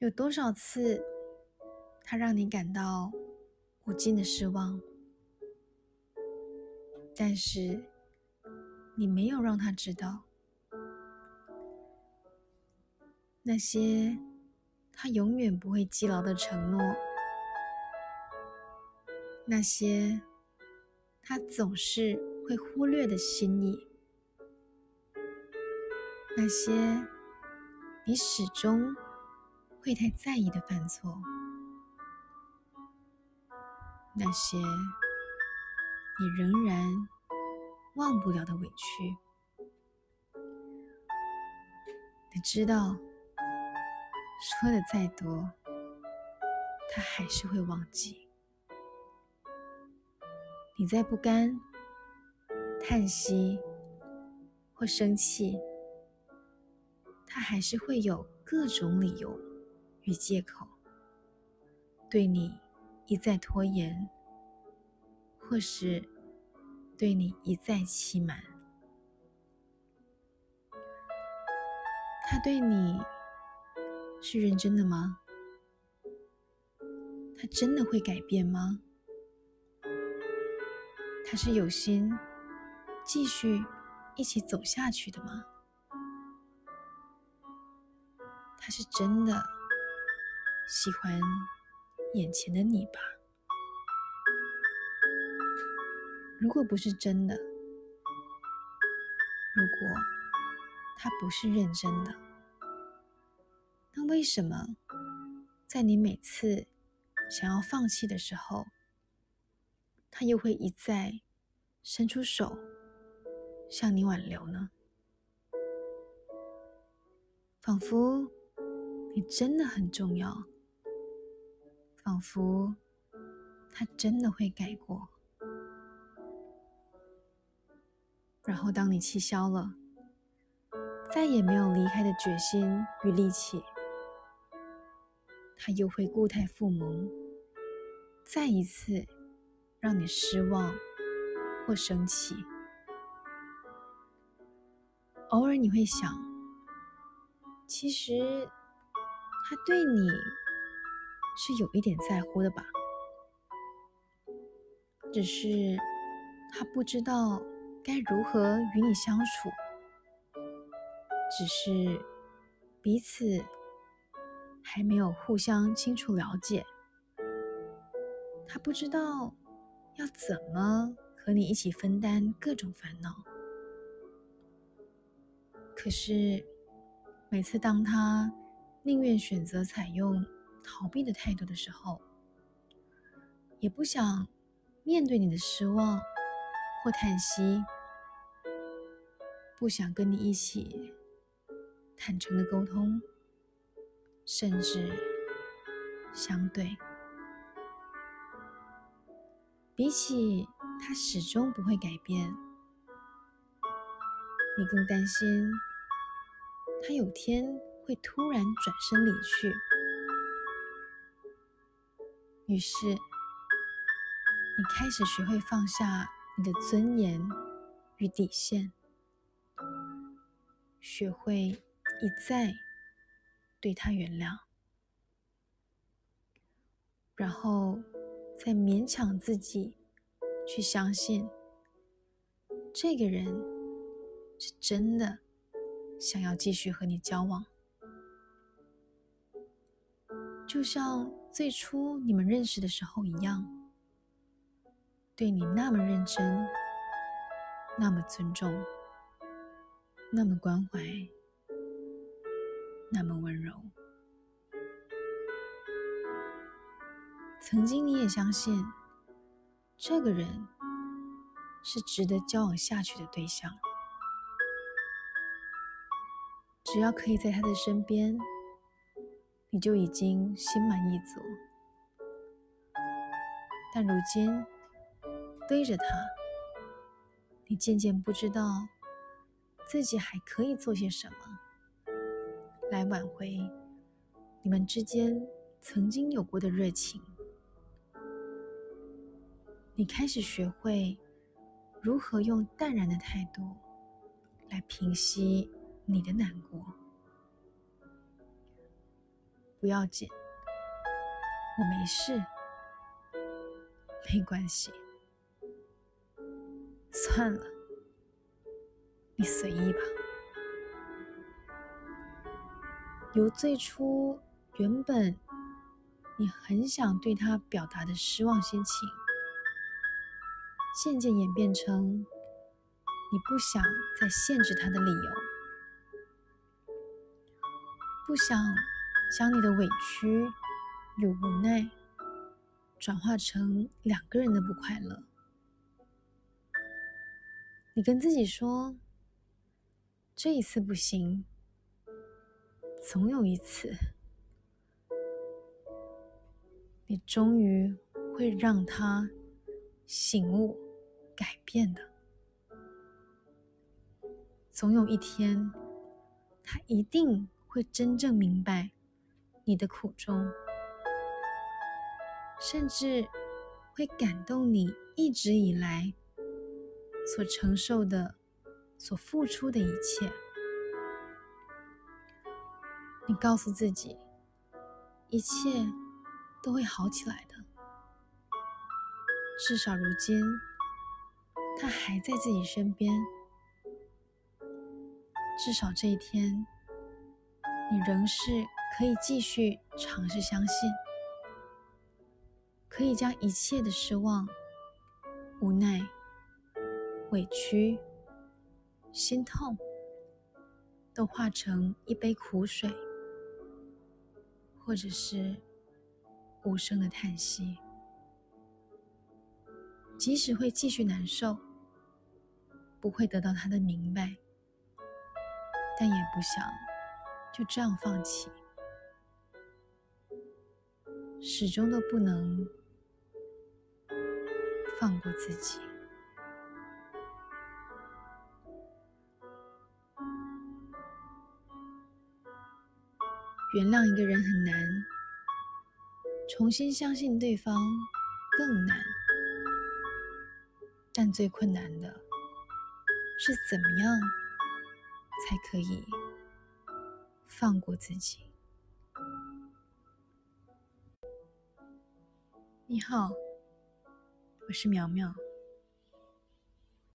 有多少次他让你感到无尽的失望？但是你没有让他知道，那些他永远不会记牢的承诺，那些他总是会忽略的心意，那些你始终会太在意的犯错，那些。你仍然忘不了的委屈，你知道，说的再多，他还是会忘记。你再不甘、叹息或生气，他还是会有各种理由与借口，对你一再拖延。或是对你一再欺瞒，他对你是认真的吗？他真的会改变吗？他是有心继续一起走下去的吗？他是真的喜欢眼前的你吧？如果不是真的，如果他不是认真的，那为什么在你每次想要放弃的时候，他又会一再伸出手向你挽留呢？仿佛你真的很重要，仿佛他真的会改过。然后，当你气消了，再也没有离开的决心与力气，他又会固态复萌，再一次让你失望或生气。偶尔你会想，其实他对你是有一点在乎的吧，只是他不知道。该如何与你相处？只是彼此还没有互相清楚了解，他不知道要怎么和你一起分担各种烦恼。可是每次当他宁愿选择采用逃避的态度的时候，也不想面对你的失望。或叹息，不想跟你一起坦诚的沟通，甚至相对。比起他始终不会改变，你更担心他有天会突然转身离去。于是，你开始学会放下。你的尊严与底线，学会一再对他原谅，然后再勉强自己去相信，这个人是真的想要继续和你交往，就像最初你们认识的时候一样。对你那么认真，那么尊重，那么关怀，那么温柔。曾经你也相信，这个人是值得交往下去的对象，只要可以在他的身边，你就已经心满意足。但如今。对着他，你渐渐不知道自己还可以做些什么来挽回你们之间曾经有过的热情。你开始学会如何用淡然的态度来平息你的难过。不要紧，我没事，没关系，算了，你随意吧。由最初原本你很想对他表达的失望心情，渐渐演变成你不想再限制他的理由，不想将你的委屈与无奈转化成两个人的不快乐。你跟自己说，这一次不行。总有一次，你终于会让他醒悟、改变的。总有一天，他一定会真正明白你的苦衷，甚至会感动你一直以来所承受的、所付出的一切。你告诉自己，一切都会好起来的。至少如今，他还在自己身边。至少这一天，你仍是可以继续尝试相信，可以将一切的失望、无奈、委屈、心痛，都化成一杯苦水。或者是无声的叹息，即使会继续难受，不会得到他的明白，但也不想就这样放弃，始终都不能放过自己。原谅一个人很难，重新相信对方更难。但最困难的是怎么样才可以放过自己？你好，我是苗苗。